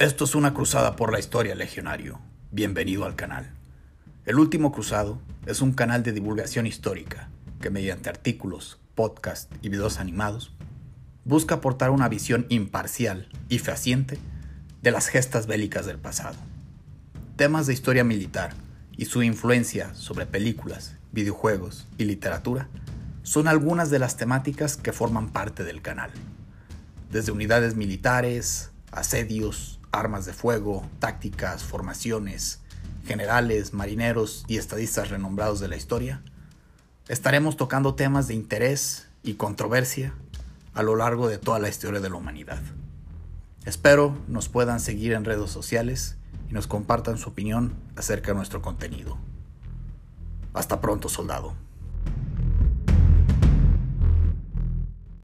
Esto es una cruzada por la historia, legionario. Bienvenido al canal. El Último Cruzado es un canal de divulgación histórica que mediante artículos, podcasts y videos animados busca aportar una visión imparcial y fehaciente de las gestas bélicas del pasado. Temas de historia militar y su influencia sobre películas, videojuegos y literatura son algunas de las temáticas que forman parte del canal. Desde unidades militares, asedios, armas de fuego, tácticas, formaciones, generales, marineros y estadistas renombrados de la historia, estaremos tocando temas de interés y controversia a lo largo de toda la historia de la humanidad. Espero nos puedan seguir en redes sociales y nos compartan su opinión acerca de nuestro contenido. Hasta pronto, soldado.